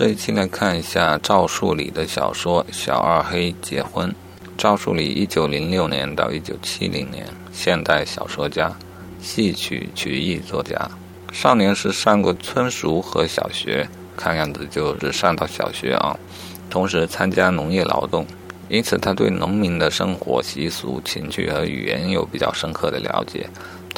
这一期来看一下赵树理的小说《小二黑结婚》。赵树理，一九零六年到一九七零年，现代小说家、戏曲曲艺作家。少年时上过村塾和小学，看样子就是上到小学啊。同时参加农业劳动，因此他对农民的生活习俗、情趣和语言有比较深刻的了解。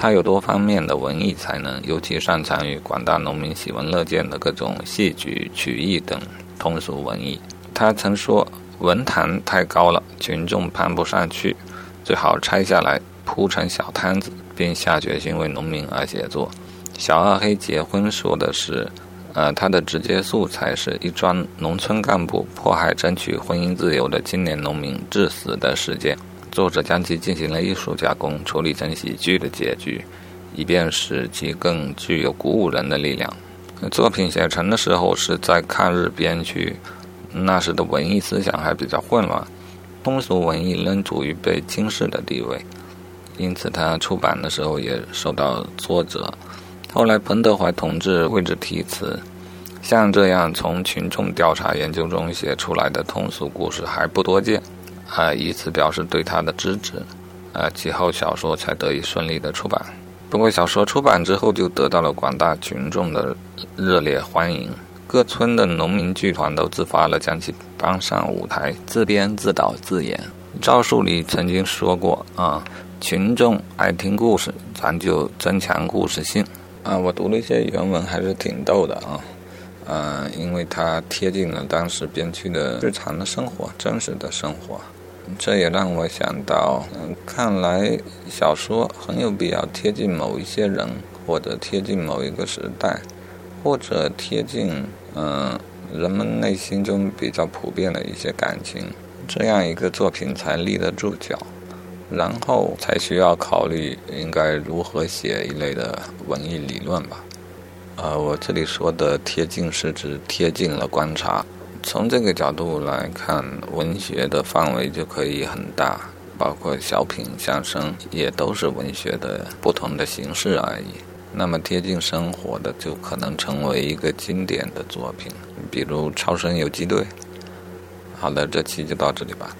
他有多方面的文艺才能，尤其擅长于广大农民喜闻乐见的各种戏曲、曲艺等通俗文艺。他曾说：“文坛太高了，群众攀不上去，最好拆下来铺成小摊子。”并下决心为农民而写作。小二黑结婚说的是，呃，他的直接素材是一桩农村干部迫害争取婚姻自由的青年农民致死的事件。作者将其进行了艺术加工，处理成喜剧的结局，以便使其更具有鼓舞人的力量。作品写成的时候是在抗日边区，那时的文艺思想还比较混乱，通俗文艺仍处于被轻视的地位，因此他出版的时候也受到挫折。后来彭德怀同志为之题词，像这样从群众调查研究中写出来的通俗故事还不多见。啊，以此表示对他的支持，啊，其后小说才得以顺利的出版。不过，小说出版之后就得到了广大群众的热烈欢迎，各村的农民剧团都自发了将其搬上舞台，自编自导自演。赵树理曾经说过啊，群众爱听故事，咱就增强故事性。啊，我读了一些原文，还是挺逗的啊。嗯，因为它贴近了当时边区的日常的生活，真实的生活。这也让我想到，嗯，看来小说很有必要贴近某一些人，或者贴近某一个时代，或者贴近嗯人们内心中比较普遍的一些感情，这样一个作品才立得住脚。然后才需要考虑应该如何写一类的文艺理论吧。呃，我这里说的贴近是指贴近了观察。从这个角度来看，文学的范围就可以很大，包括小品、相声，也都是文学的不同的形式而已。那么贴近生活的，就可能成为一个经典的作品，比如《超生游击队》。好的，这期就到这里吧。